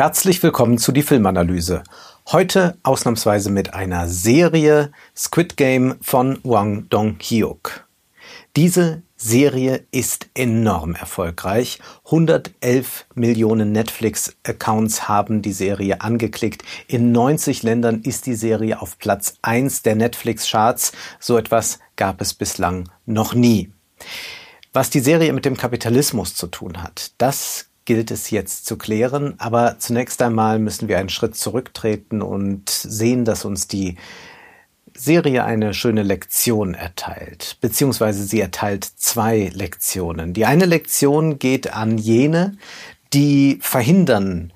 Herzlich willkommen zu die Filmanalyse. Heute ausnahmsweise mit einer Serie Squid Game von Wang Dong-hyuk. Diese Serie ist enorm erfolgreich. 111 Millionen Netflix-Accounts haben die Serie angeklickt. In 90 Ländern ist die Serie auf Platz 1 der Netflix-Charts. So etwas gab es bislang noch nie. Was die Serie mit dem Kapitalismus zu tun hat, das gilt es jetzt zu klären. Aber zunächst einmal müssen wir einen Schritt zurücktreten und sehen, dass uns die Serie eine schöne Lektion erteilt, beziehungsweise sie erteilt zwei Lektionen. Die eine Lektion geht an jene, die verhindern,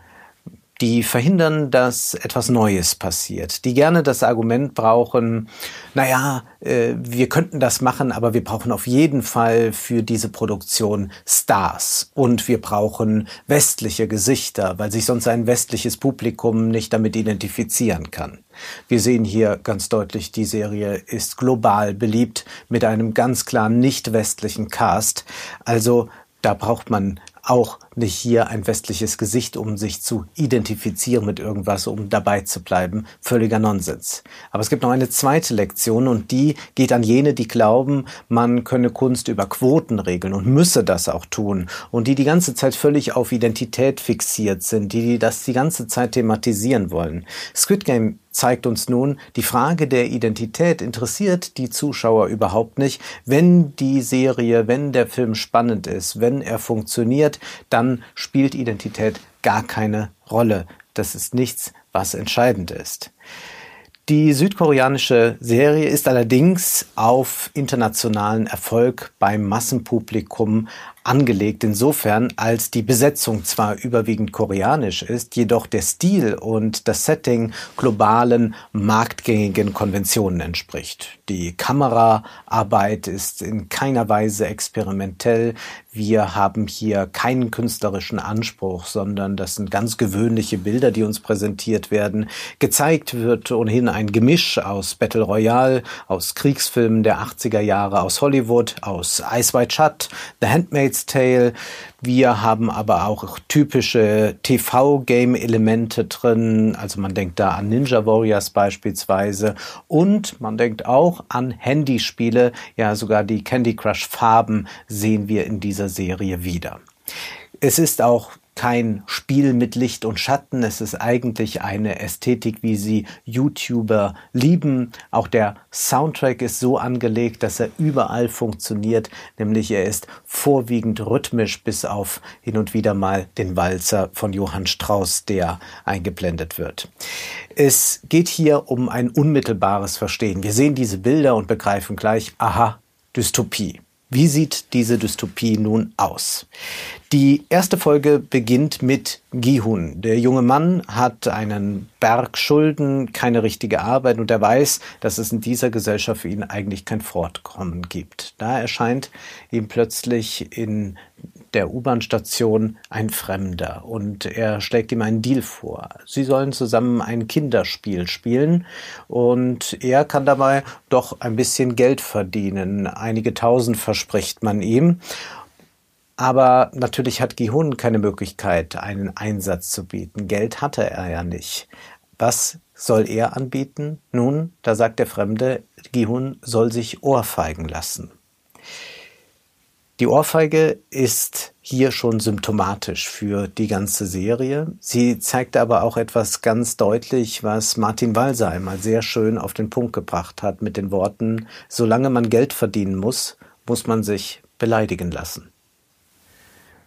die verhindern, dass etwas Neues passiert, die gerne das Argument brauchen, naja, äh, wir könnten das machen, aber wir brauchen auf jeden Fall für diese Produktion Stars und wir brauchen westliche Gesichter, weil sich sonst ein westliches Publikum nicht damit identifizieren kann. Wir sehen hier ganz deutlich, die Serie ist global beliebt mit einem ganz klaren nicht westlichen Cast. Also da braucht man auch nicht hier ein westliches Gesicht, um sich zu identifizieren mit irgendwas, um dabei zu bleiben. Völliger Nonsens. Aber es gibt noch eine zweite Lektion und die geht an jene, die glauben, man könne Kunst über Quoten regeln und müsse das auch tun und die die ganze Zeit völlig auf Identität fixiert sind, die das die ganze Zeit thematisieren wollen. Squid Game zeigt uns nun, die Frage der Identität interessiert die Zuschauer überhaupt nicht. Wenn die Serie, wenn der Film spannend ist, wenn er funktioniert, dann spielt Identität gar keine Rolle. Das ist nichts, was entscheidend ist. Die südkoreanische Serie ist allerdings auf internationalen Erfolg beim Massenpublikum angelegt, insofern als die Besetzung zwar überwiegend koreanisch ist, jedoch der Stil und das Setting globalen marktgängigen Konventionen entspricht. Die Kameraarbeit ist in keiner Weise experimentell. Wir haben hier keinen künstlerischen Anspruch, sondern das sind ganz gewöhnliche Bilder, die uns präsentiert werden. Gezeigt wird ohnehin ein Gemisch aus Battle Royale, aus Kriegsfilmen der 80er Jahre, aus Hollywood, aus Ice White Shut, The Handmaid's Tale. Wir haben aber auch typische TV-Game-Elemente drin. Also man denkt da an Ninja Warriors beispielsweise. Und man denkt auch an Handyspiele. Ja, sogar die Candy Crush Farben sehen wir in dieser Serie wieder. Es ist auch kein Spiel mit Licht und Schatten. Es ist eigentlich eine Ästhetik, wie sie YouTuber lieben. Auch der Soundtrack ist so angelegt, dass er überall funktioniert, nämlich er ist vorwiegend rhythmisch bis auf hin und wieder mal den Walzer von Johann Strauss, der eingeblendet wird. Es geht hier um ein unmittelbares Verstehen. Wir sehen diese Bilder und begreifen gleich, aha, Dystopie. Wie sieht diese Dystopie nun aus? Die erste Folge beginnt mit Gihun. Der junge Mann hat einen Berg Schulden, keine richtige Arbeit und er weiß, dass es in dieser Gesellschaft für ihn eigentlich kein Fortkommen gibt. Da erscheint ihm plötzlich in der U-Bahn-Station ein Fremder und er schlägt ihm einen Deal vor. Sie sollen zusammen ein Kinderspiel spielen und er kann dabei doch ein bisschen Geld verdienen. Einige tausend verspricht man ihm. Aber natürlich hat Gihun keine Möglichkeit, einen Einsatz zu bieten. Geld hatte er ja nicht. Was soll er anbieten? Nun, da sagt der Fremde, Gihun soll sich ohrfeigen lassen. Die Ohrfeige ist hier schon symptomatisch für die ganze Serie. Sie zeigt aber auch etwas ganz deutlich, was Martin Walser einmal sehr schön auf den Punkt gebracht hat mit den Worten, solange man Geld verdienen muss, muss man sich beleidigen lassen.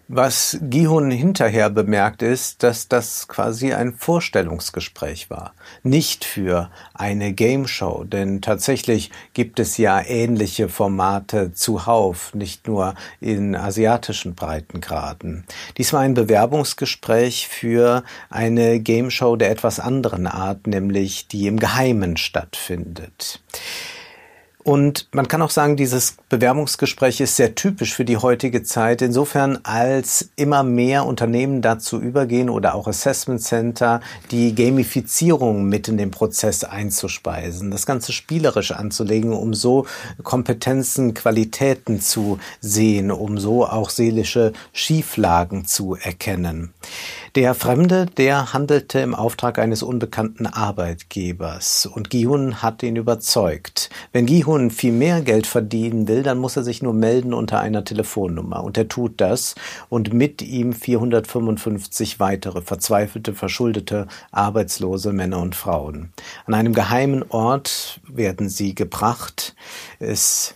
Was Gihun hinterher bemerkt ist, dass das quasi ein Vorstellungsgespräch war, nicht für eine Game Show, denn tatsächlich gibt es ja ähnliche Formate zuhauf, nicht nur in asiatischen Breitengraden. Dies war ein Bewerbungsgespräch für eine Game Show der etwas anderen Art, nämlich die im Geheimen stattfindet. Und man kann auch sagen, dieses Bewerbungsgespräch ist sehr typisch für die heutige Zeit, insofern als immer mehr Unternehmen dazu übergehen oder auch Assessment Center, die Gamifizierung mit in den Prozess einzuspeisen, das Ganze spielerisch anzulegen, um so Kompetenzen, Qualitäten zu sehen, um so auch seelische Schieflagen zu erkennen. Der Fremde, der handelte im Auftrag eines unbekannten Arbeitgebers und Gihun hat ihn überzeugt. Wenn Gihun viel mehr Geld verdienen will, dann muss er sich nur melden unter einer Telefonnummer und er tut das und mit ihm 455 weitere verzweifelte, verschuldete, arbeitslose Männer und Frauen. An einem geheimen Ort werden sie gebracht. Es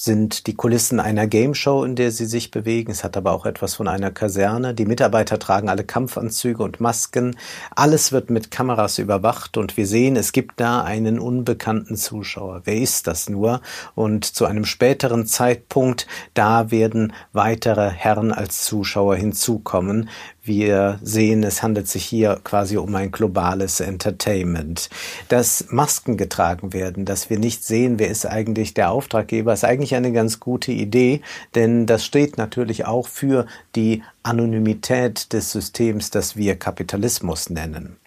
sind die Kulissen einer Gameshow, in der sie sich bewegen. Es hat aber auch etwas von einer Kaserne. Die Mitarbeiter tragen alle Kampfanzüge und Masken. Alles wird mit Kameras überwacht und wir sehen, es gibt da einen unbekannten Zuschauer. Wer ist das nur? Und zu einem späteren Zeitpunkt, da werden weitere Herren als Zuschauer hinzukommen. Wir sehen, es handelt sich hier quasi um ein globales Entertainment. Dass Masken getragen werden, dass wir nicht sehen, wer ist eigentlich der Auftraggeber, ist eigentlich eine ganz gute Idee, denn das steht natürlich auch für die Anonymität des Systems, das wir Kapitalismus nennen.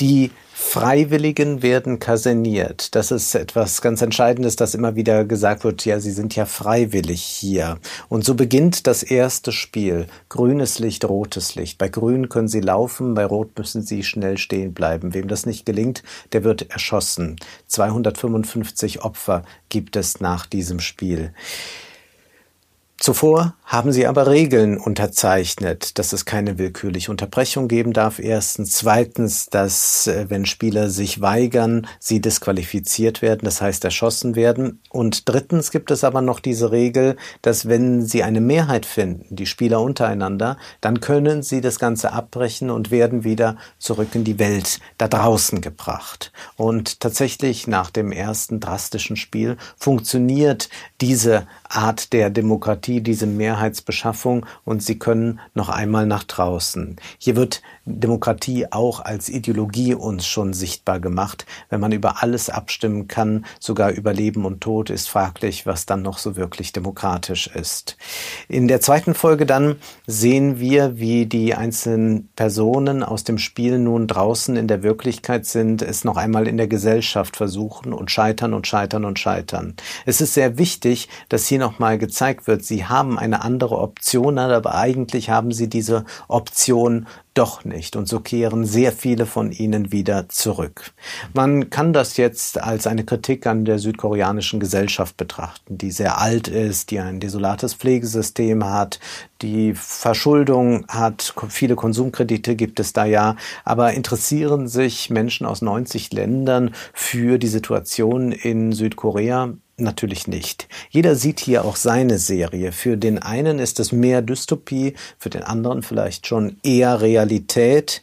Die Freiwilligen werden kaserniert. Das ist etwas ganz Entscheidendes, das immer wieder gesagt wird, ja, sie sind ja freiwillig hier. Und so beginnt das erste Spiel. Grünes Licht, rotes Licht. Bei grün können sie laufen, bei rot müssen sie schnell stehen bleiben. Wem das nicht gelingt, der wird erschossen. 255 Opfer gibt es nach diesem Spiel. Zuvor haben sie aber Regeln unterzeichnet, dass es keine willkürliche Unterbrechung geben darf. Erstens. Zweitens, dass äh, wenn Spieler sich weigern, sie disqualifiziert werden, das heißt erschossen werden. Und drittens gibt es aber noch diese Regel, dass wenn sie eine Mehrheit finden, die Spieler untereinander, dann können sie das Ganze abbrechen und werden wieder zurück in die Welt da draußen gebracht. Und tatsächlich nach dem ersten drastischen Spiel funktioniert diese Art der Demokratie, diese Mehrheitsbeschaffung und sie können noch einmal nach draußen. Hier wird Demokratie auch als Ideologie uns schon sichtbar gemacht. Wenn man über alles abstimmen kann, sogar über Leben und Tod, ist fraglich, was dann noch so wirklich demokratisch ist. In der zweiten Folge dann sehen wir, wie die einzelnen Personen aus dem Spiel nun draußen in der Wirklichkeit sind, es noch einmal in der Gesellschaft versuchen und scheitern und scheitern und scheitern. Es ist sehr wichtig, dass hier nochmal gezeigt wird, sie haben eine andere Option, aber eigentlich haben sie diese Option doch nicht. Und so kehren sehr viele von ihnen wieder zurück. Man kann das jetzt als eine Kritik an der südkoreanischen Gesellschaft betrachten, die sehr alt ist, die ein desolates Pflegesystem hat, die Verschuldung hat, viele Konsumkredite gibt es da ja, aber interessieren sich Menschen aus 90 Ländern für die Situation in Südkorea? Natürlich nicht. Jeder sieht hier auch seine Serie. Für den einen ist es mehr Dystopie, für den anderen vielleicht schon eher Realität.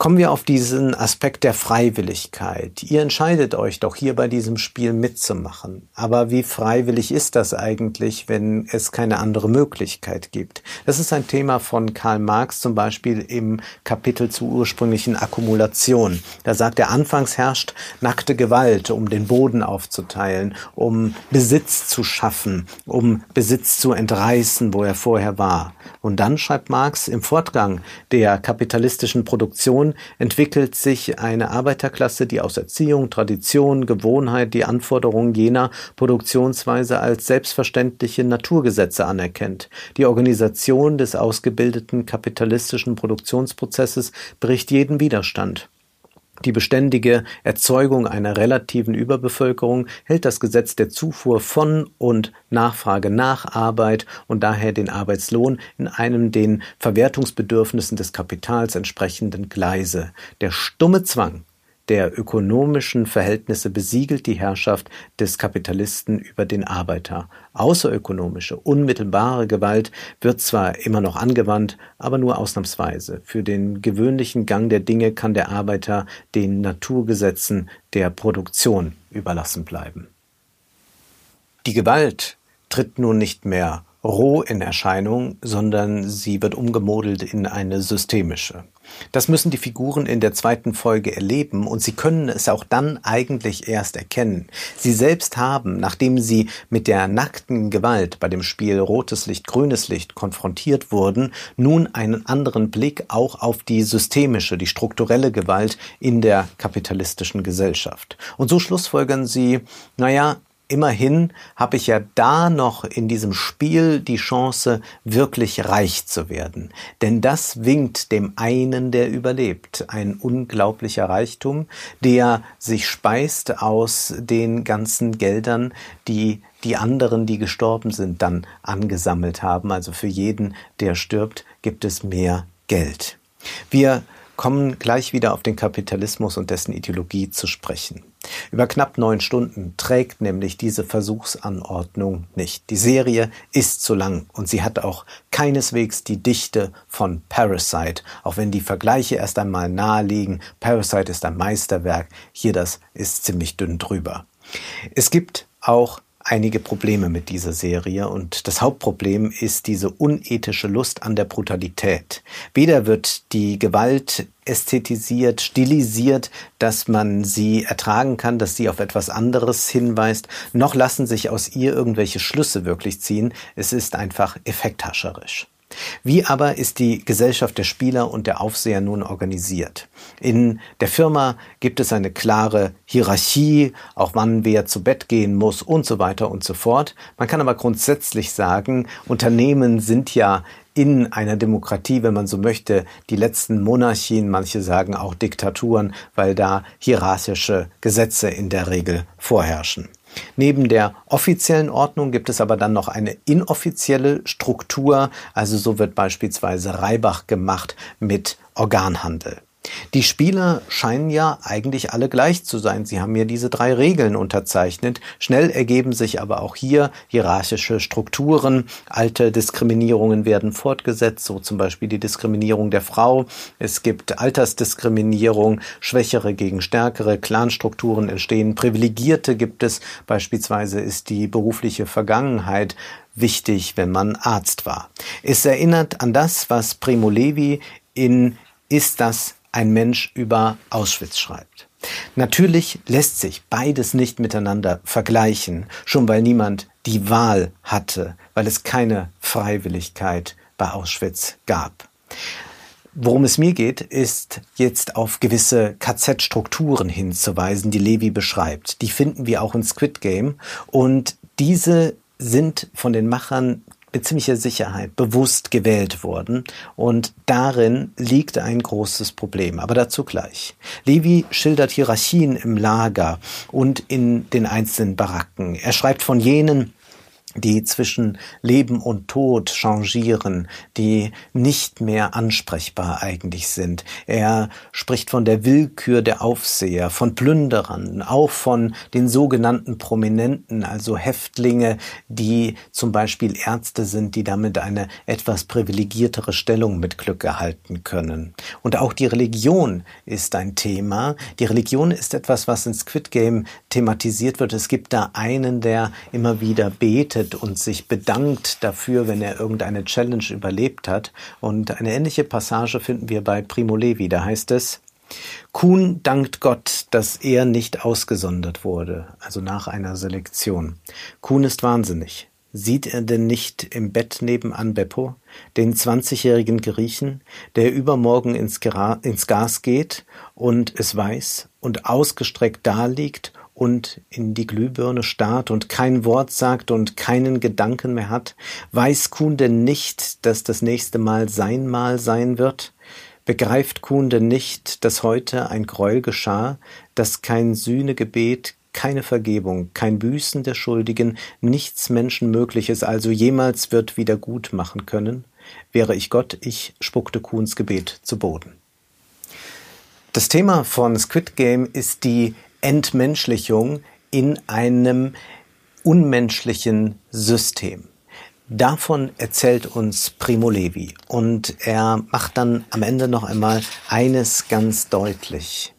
Kommen wir auf diesen Aspekt der Freiwilligkeit. Ihr entscheidet euch doch hier bei diesem Spiel mitzumachen. Aber wie freiwillig ist das eigentlich, wenn es keine andere Möglichkeit gibt? Das ist ein Thema von Karl Marx zum Beispiel im Kapitel zur ursprünglichen Akkumulation. Da sagt er, anfangs herrscht nackte Gewalt, um den Boden aufzuteilen, um Besitz zu schaffen, um Besitz zu entreißen, wo er vorher war. Und dann schreibt Marx im Fortgang der kapitalistischen Produktion Generation entwickelt sich eine Arbeiterklasse, die aus Erziehung, Tradition, Gewohnheit die Anforderungen jener Produktionsweise als selbstverständliche Naturgesetze anerkennt. Die Organisation des ausgebildeten kapitalistischen Produktionsprozesses bricht jeden Widerstand. Die beständige Erzeugung einer relativen Überbevölkerung hält das Gesetz der Zufuhr von und Nachfrage nach Arbeit und daher den Arbeitslohn in einem den Verwertungsbedürfnissen des Kapitals entsprechenden Gleise. Der stumme Zwang der ökonomischen Verhältnisse besiegelt die Herrschaft des Kapitalisten über den Arbeiter. Außerökonomische, unmittelbare Gewalt wird zwar immer noch angewandt, aber nur ausnahmsweise. Für den gewöhnlichen Gang der Dinge kann der Arbeiter den Naturgesetzen der Produktion überlassen bleiben. Die Gewalt tritt nun nicht mehr roh in Erscheinung, sondern sie wird umgemodelt in eine systemische. Das müssen die Figuren in der zweiten Folge erleben und sie können es auch dann eigentlich erst erkennen. Sie selbst haben, nachdem sie mit der nackten Gewalt bei dem Spiel Rotes Licht, Grünes Licht konfrontiert wurden, nun einen anderen Blick auch auf die systemische, die strukturelle Gewalt in der kapitalistischen Gesellschaft. Und so schlussfolgern sie, naja, immerhin habe ich ja da noch in diesem Spiel die Chance, wirklich reich zu werden. Denn das winkt dem einen, der überlebt. Ein unglaublicher Reichtum, der sich speist aus den ganzen Geldern, die die anderen, die gestorben sind, dann angesammelt haben. Also für jeden, der stirbt, gibt es mehr Geld. Wir kommen gleich wieder auf den Kapitalismus und dessen Ideologie zu sprechen. Über knapp neun Stunden trägt nämlich diese Versuchsanordnung nicht. Die Serie ist zu lang und sie hat auch keineswegs die Dichte von Parasite, auch wenn die Vergleiche erst einmal naheliegen. Parasite ist ein Meisterwerk, hier das ist ziemlich dünn drüber. Es gibt auch einige Probleme mit dieser Serie und das Hauptproblem ist diese unethische Lust an der Brutalität. Weder wird die Gewalt ästhetisiert, stilisiert, dass man sie ertragen kann, dass sie auf etwas anderes hinweist, noch lassen sich aus ihr irgendwelche Schlüsse wirklich ziehen. Es ist einfach effekthascherisch. Wie aber ist die Gesellschaft der Spieler und der Aufseher nun organisiert? In der Firma gibt es eine klare Hierarchie, auch wann wer zu Bett gehen muss und so weiter und so fort. Man kann aber grundsätzlich sagen, Unternehmen sind ja in einer Demokratie, wenn man so möchte, die letzten Monarchien, manche sagen auch Diktaturen, weil da hierarchische Gesetze in der Regel vorherrschen. Neben der offiziellen Ordnung gibt es aber dann noch eine inoffizielle Struktur. Also so wird beispielsweise Reibach gemacht mit Organhandel. Die Spieler scheinen ja eigentlich alle gleich zu sein. Sie haben ja diese drei Regeln unterzeichnet. Schnell ergeben sich aber auch hier hierarchische Strukturen. Alte Diskriminierungen werden fortgesetzt, so zum Beispiel die Diskriminierung der Frau. Es gibt Altersdiskriminierung, Schwächere gegen Stärkere, Clanstrukturen entstehen. Privilegierte gibt es. Beispielsweise ist die berufliche Vergangenheit wichtig, wenn man Arzt war. Es erinnert an das, was Primo Levi in Ist das ein Mensch über Auschwitz schreibt. Natürlich lässt sich beides nicht miteinander vergleichen, schon weil niemand die Wahl hatte, weil es keine Freiwilligkeit bei Auschwitz gab. Worum es mir geht, ist jetzt auf gewisse KZ-Strukturen hinzuweisen, die Levi beschreibt. Die finden wir auch in Squid Game und diese sind von den Machern mit ziemlicher Sicherheit bewusst gewählt wurden. Und darin liegt ein großes Problem. Aber dazu gleich. Levi schildert Hierarchien im Lager und in den einzelnen Baracken. Er schreibt von jenen, die zwischen Leben und Tod changieren, die nicht mehr ansprechbar eigentlich sind. Er spricht von der Willkür der Aufseher, von Plünderern, auch von den sogenannten Prominenten, also Häftlinge, die zum Beispiel Ärzte sind, die damit eine etwas privilegiertere Stellung mit Glück erhalten können. Und auch die Religion ist ein Thema. Die Religion ist etwas, was in Squid Game thematisiert wird. Es gibt da einen, der immer wieder betet, meldet und sich bedankt dafür, wenn er irgendeine Challenge überlebt hat. Und eine ähnliche Passage finden wir bei Primo Levi. Da heißt es, Kuhn dankt Gott, dass er nicht ausgesondert wurde, also nach einer Selektion. Kuhn ist wahnsinnig. Sieht er denn nicht im Bett nebenan Beppo, den zwanzigjährigen Griechen, der übermorgen ins, ins Gas geht und es weiß und ausgestreckt daliegt und in die Glühbirne starrt und kein Wort sagt und keinen Gedanken mehr hat, weiß Kuhn denn nicht, dass das nächste Mal sein Mal sein wird? Begreift Kuhn denn nicht, dass heute ein Gräuel geschah, dass kein Sühnegebet, keine Vergebung, kein Büßen der Schuldigen, nichts Menschenmögliches also jemals wird wieder gut machen können? Wäre ich Gott, ich spuckte Kuhns Gebet zu Boden. Das Thema von Squid Game ist die Entmenschlichung in einem unmenschlichen System. Davon erzählt uns Primo Levi und er macht dann am Ende noch einmal eines ganz deutlich.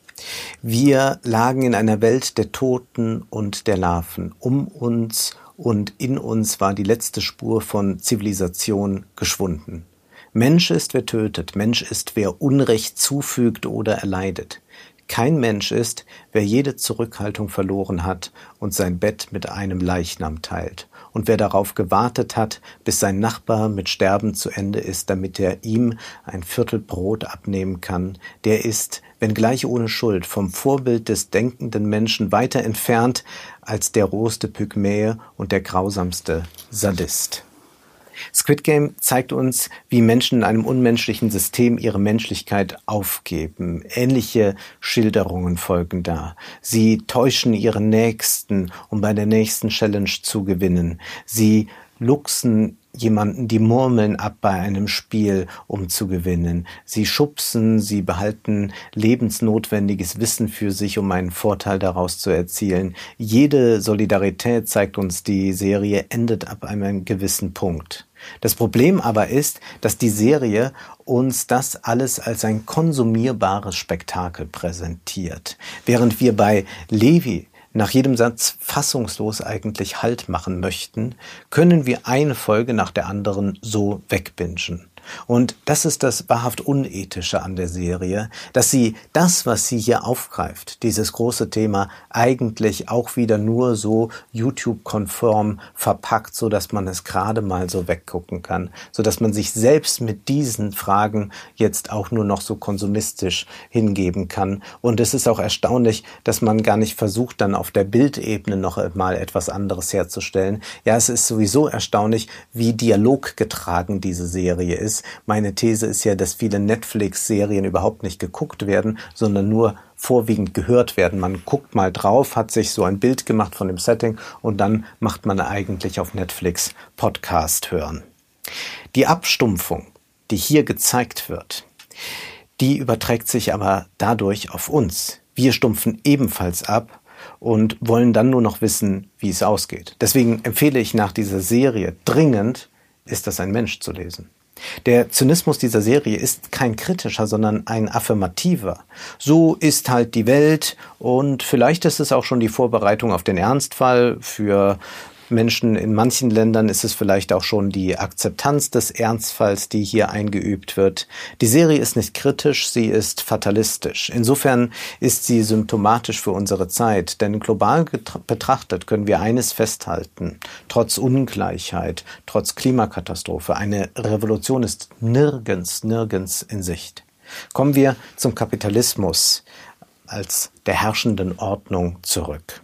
Wir lagen in einer Welt der Toten und der Larven. Um uns und in uns war die letzte Spur von Zivilisation geschwunden. Mensch ist, wer tötet, Mensch ist, wer Unrecht zufügt oder erleidet. Kein Mensch ist, wer jede Zurückhaltung verloren hat und sein Bett mit einem Leichnam teilt, und wer darauf gewartet hat, bis sein Nachbar mit Sterben zu Ende ist, damit er ihm ein Viertel Brot abnehmen kann, der ist, wenngleich ohne Schuld, vom Vorbild des denkenden Menschen weiter entfernt als der rohste Pygmäe und der grausamste Sadist. Squid Game zeigt uns, wie Menschen in einem unmenschlichen System ihre Menschlichkeit aufgeben. Ähnliche Schilderungen folgen da. Sie täuschen ihre Nächsten, um bei der nächsten Challenge zu gewinnen. Sie luchsen jemanden die Murmeln ab bei einem Spiel, um zu gewinnen. Sie schubsen, sie behalten lebensnotwendiges Wissen für sich, um einen Vorteil daraus zu erzielen. Jede Solidarität, zeigt uns die Serie, endet ab einem gewissen Punkt. Das Problem aber ist, dass die Serie uns das alles als ein konsumierbares Spektakel präsentiert. Während wir bei Levi nach jedem Satz fassungslos eigentlich Halt machen möchten, können wir eine Folge nach der anderen so wegbingen. Und das ist das wahrhaft Unethische an der Serie, dass sie das, was sie hier aufgreift, dieses große Thema, eigentlich auch wieder nur so YouTube-konform verpackt, so dass man es gerade mal so weggucken kann, so dass man sich selbst mit diesen Fragen jetzt auch nur noch so konsumistisch hingeben kann. Und es ist auch erstaunlich, dass man gar nicht versucht, dann auf der Bildebene noch mal etwas anderes herzustellen. Ja, es ist sowieso erstaunlich, wie dialoggetragen diese Serie ist meine These ist ja, dass viele Netflix-Serien überhaupt nicht geguckt werden, sondern nur vorwiegend gehört werden. Man guckt mal drauf, hat sich so ein Bild gemacht von dem Setting und dann macht man eigentlich auf Netflix Podcast hören. Die Abstumpfung, die hier gezeigt wird, die überträgt sich aber dadurch auf uns. Wir stumpfen ebenfalls ab und wollen dann nur noch wissen, wie es ausgeht. Deswegen empfehle ich nach dieser Serie dringend, ist das ein Mensch zu lesen. Der Zynismus dieser Serie ist kein kritischer, sondern ein affirmativer. So ist halt die Welt und vielleicht ist es auch schon die Vorbereitung auf den Ernstfall für Menschen in manchen Ländern ist es vielleicht auch schon die Akzeptanz des Ernstfalls, die hier eingeübt wird. Die Serie ist nicht kritisch, sie ist fatalistisch. Insofern ist sie symptomatisch für unsere Zeit, denn global betrachtet können wir eines festhalten. Trotz Ungleichheit, trotz Klimakatastrophe, eine Revolution ist nirgends, nirgends in Sicht. Kommen wir zum Kapitalismus als der herrschenden Ordnung zurück.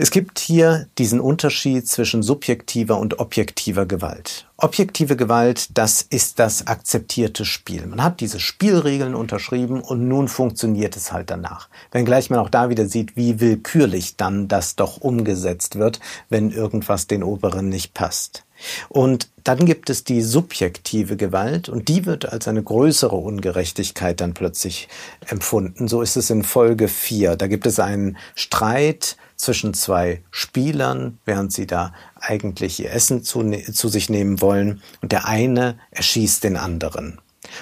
Es gibt hier diesen Unterschied zwischen subjektiver und objektiver Gewalt. Objektive Gewalt, das ist das akzeptierte Spiel. Man hat diese Spielregeln unterschrieben und nun funktioniert es halt danach. Wenngleich man auch da wieder sieht, wie willkürlich dann das doch umgesetzt wird, wenn irgendwas den Oberen nicht passt. Und dann gibt es die subjektive Gewalt und die wird als eine größere Ungerechtigkeit dann plötzlich empfunden. So ist es in Folge 4. Da gibt es einen Streit zwischen zwei Spielern, während sie da eigentlich ihr Essen zu, ne-, zu sich nehmen wollen, und der eine erschießt den anderen.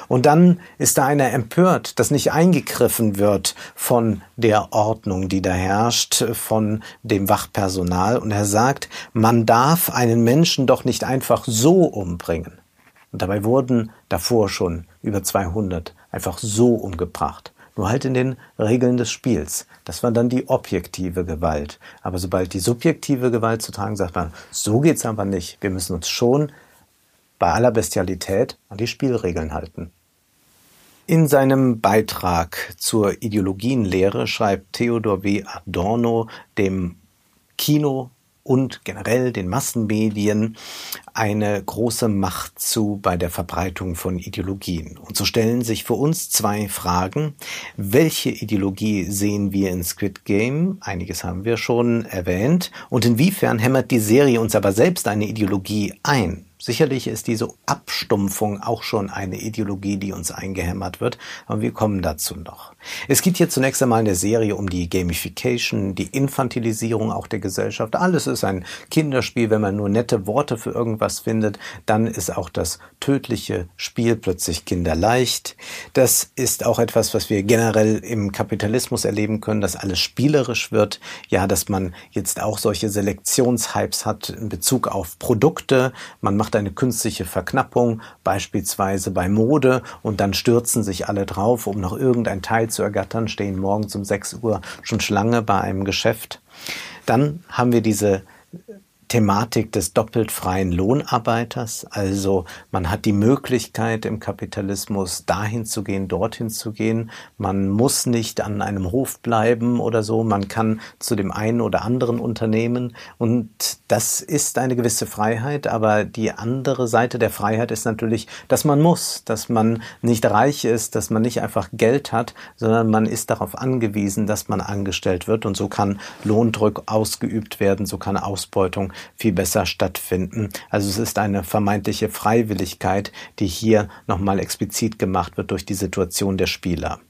Und dann ist da einer empört, dass nicht eingegriffen wird von der Ordnung, die da herrscht, von dem Wachpersonal. Und er sagt, man darf einen Menschen doch nicht einfach so umbringen. Und dabei wurden davor schon über 200 einfach so umgebracht nur halt in den Regeln des Spiels. Das war dann die objektive Gewalt. Aber sobald die subjektive Gewalt zu tragen, sagt man, so geht's aber nicht. Wir müssen uns schon bei aller Bestialität an die Spielregeln halten. In seinem Beitrag zur Ideologienlehre schreibt Theodor W. Adorno dem Kino und generell den Massenmedien eine große Macht zu bei der Verbreitung von Ideologien. Und so stellen sich für uns zwei Fragen. Welche Ideologie sehen wir in Squid Game? Einiges haben wir schon erwähnt. Und inwiefern hämmert die Serie uns aber selbst eine Ideologie ein? Sicherlich ist diese Abstumpfung auch schon eine Ideologie, die uns eingehämmert wird, aber wir kommen dazu noch. Es geht hier zunächst einmal in der Serie um die Gamification, die Infantilisierung auch der Gesellschaft. Alles ist ein Kinderspiel. Wenn man nur nette Worte für irgendwas findet, dann ist auch das tödliche Spiel plötzlich kinderleicht. Das ist auch etwas, was wir generell im Kapitalismus erleben können, dass alles spielerisch wird. Ja, dass man jetzt auch solche Selektionshypes hat in Bezug auf Produkte. Man macht eine künstliche Verknappung, beispielsweise bei Mode, und dann stürzen sich alle drauf, um noch irgendein Teil zu ergattern, stehen morgens um 6 Uhr schon Schlange bei einem Geschäft. Dann haben wir diese Thematik des doppelt freien Lohnarbeiters. Also man hat die Möglichkeit im Kapitalismus dahin zu gehen, dorthin zu gehen. Man muss nicht an einem Hof bleiben oder so. Man kann zu dem einen oder anderen Unternehmen. Und das ist eine gewisse Freiheit. Aber die andere Seite der Freiheit ist natürlich, dass man muss, dass man nicht reich ist, dass man nicht einfach Geld hat, sondern man ist darauf angewiesen, dass man angestellt wird. Und so kann Lohndruck ausgeübt werden. So kann Ausbeutung viel besser stattfinden. Also es ist eine vermeintliche Freiwilligkeit, die hier nochmal explizit gemacht wird durch die Situation der Spieler.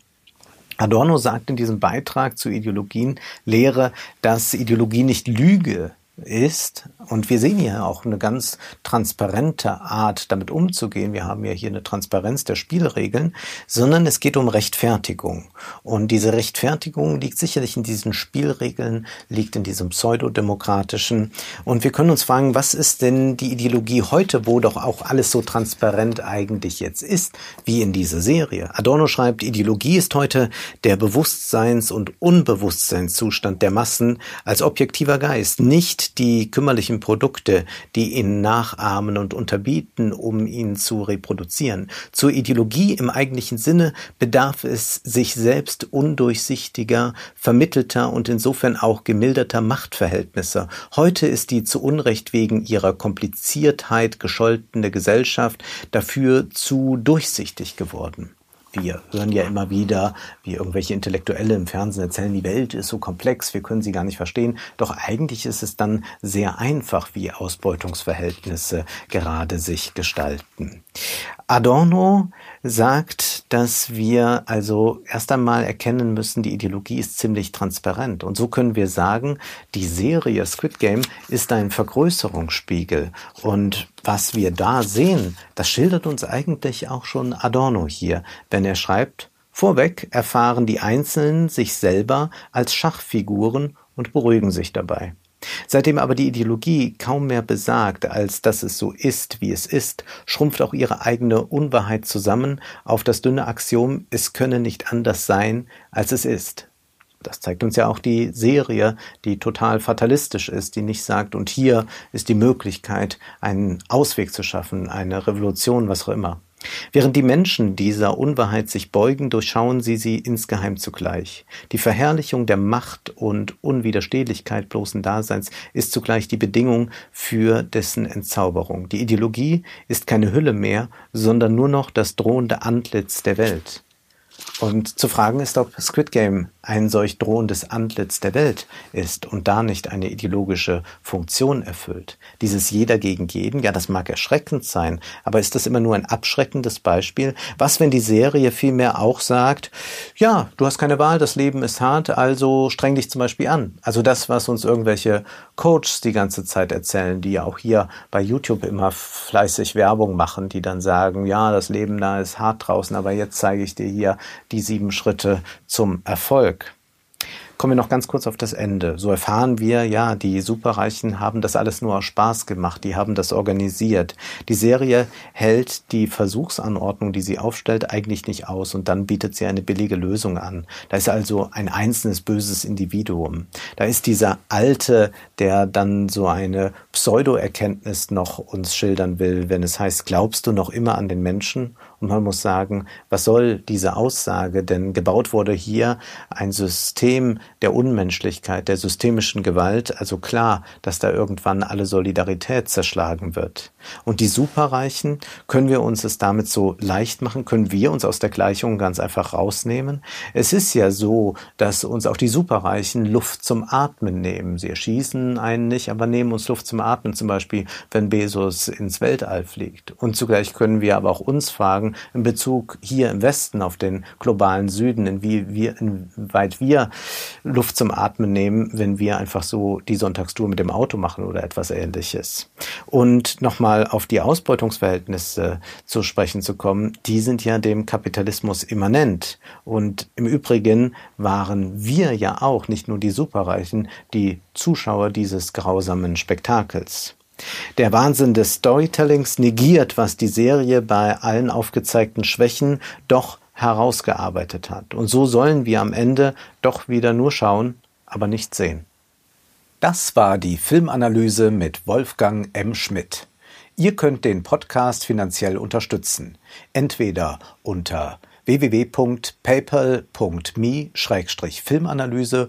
Adorno sagt in diesem Beitrag zu Ideologien Lehre, dass Ideologie nicht Lüge ist. Und wir sehen hier auch eine ganz transparente Art, damit umzugehen. Wir haben ja hier eine Transparenz der Spielregeln, sondern es geht um Rechtfertigung. Und diese Rechtfertigung liegt sicherlich in diesen Spielregeln, liegt in diesem pseudodemokratischen. Und wir können uns fragen, was ist denn die Ideologie heute, wo doch auch alles so transparent eigentlich jetzt ist, wie in dieser Serie? Adorno schreibt, Ideologie ist heute der Bewusstseins- und Unbewusstseinszustand der Massen als objektiver Geist, nicht die kümmerlichen Produkte, die ihn nachahmen und unterbieten, um ihn zu reproduzieren. Zur Ideologie im eigentlichen Sinne bedarf es sich selbst undurchsichtiger, vermittelter und insofern auch gemilderter Machtverhältnisse. Heute ist die zu Unrecht wegen ihrer Kompliziertheit gescholtene Gesellschaft dafür zu durchsichtig geworden. Wir hören ja immer wieder, wie irgendwelche Intellektuelle im Fernsehen erzählen, die Welt ist so komplex, wir können sie gar nicht verstehen. Doch eigentlich ist es dann sehr einfach, wie Ausbeutungsverhältnisse gerade sich gestalten. Adorno sagt, dass wir also erst einmal erkennen müssen, die Ideologie ist ziemlich transparent. Und so können wir sagen, die Serie Squid Game ist ein Vergrößerungsspiegel. Und was wir da sehen, das schildert uns eigentlich auch schon Adorno hier, wenn er schreibt, Vorweg erfahren die Einzelnen sich selber als Schachfiguren und beruhigen sich dabei. Seitdem aber die Ideologie kaum mehr besagt, als dass es so ist, wie es ist, schrumpft auch ihre eigene Unwahrheit zusammen auf das dünne Axiom, es könne nicht anders sein, als es ist. Das zeigt uns ja auch die Serie, die total fatalistisch ist, die nicht sagt, und hier ist die Möglichkeit, einen Ausweg zu schaffen, eine Revolution, was auch immer. Während die Menschen dieser Unwahrheit sich beugen, durchschauen sie sie insgeheim zugleich. Die Verherrlichung der Macht und Unwiderstehlichkeit bloßen Daseins ist zugleich die Bedingung für dessen Entzauberung. Die Ideologie ist keine Hülle mehr, sondern nur noch das drohende Antlitz der Welt. Und zu fragen ist, ob Squid Game ein solch drohendes Antlitz der Welt ist und da nicht eine ideologische Funktion erfüllt. Dieses jeder gegen jeden, ja, das mag erschreckend sein, aber ist das immer nur ein abschreckendes Beispiel? Was, wenn die Serie vielmehr auch sagt, ja, du hast keine Wahl, das Leben ist hart, also streng dich zum Beispiel an. Also das, was uns irgendwelche Coaches die ganze Zeit erzählen, die ja auch hier bei YouTube immer fleißig Werbung machen, die dann sagen, ja, das Leben da ist hart draußen, aber jetzt zeige ich dir hier die sieben Schritte zum Erfolg. Kommen wir noch ganz kurz auf das Ende. So erfahren wir, ja, die Superreichen haben das alles nur aus Spaß gemacht, die haben das organisiert. Die Serie hält die Versuchsanordnung, die sie aufstellt, eigentlich nicht aus und dann bietet sie eine billige Lösung an. Da ist also ein einzelnes böses Individuum. Da ist dieser Alte, der dann so eine Pseudo-Erkenntnis noch uns schildern will, wenn es heißt, glaubst du noch immer an den Menschen? Und man muss sagen, was soll diese Aussage? Denn gebaut wurde hier ein System der Unmenschlichkeit, der systemischen Gewalt. Also klar, dass da irgendwann alle Solidarität zerschlagen wird. Und die Superreichen, können wir uns es damit so leicht machen? Können wir uns aus der Gleichung ganz einfach rausnehmen? Es ist ja so, dass uns auch die Superreichen Luft zum Atmen nehmen. Sie erschießen einen nicht, aber nehmen uns Luft zum Atmen, zum Beispiel, wenn Bezos ins Weltall fliegt. Und zugleich können wir aber auch uns fragen, in Bezug hier im Westen auf den globalen Süden, inwieweit wir Luft zum Atmen nehmen, wenn wir einfach so die Sonntagstour mit dem Auto machen oder etwas ähnliches. Und nochmal auf die Ausbeutungsverhältnisse zu sprechen zu kommen, die sind ja dem Kapitalismus immanent. Und im Übrigen waren wir ja auch, nicht nur die Superreichen, die Zuschauer dieses grausamen Spektakels. Der Wahnsinn des Storytellings negiert, was die Serie bei allen aufgezeigten Schwächen doch herausgearbeitet hat. Und so sollen wir am Ende doch wieder nur schauen, aber nicht sehen. Das war die Filmanalyse mit Wolfgang M. Schmidt. Ihr könnt den Podcast finanziell unterstützen, entweder unter www.paypal.me-filmanalyse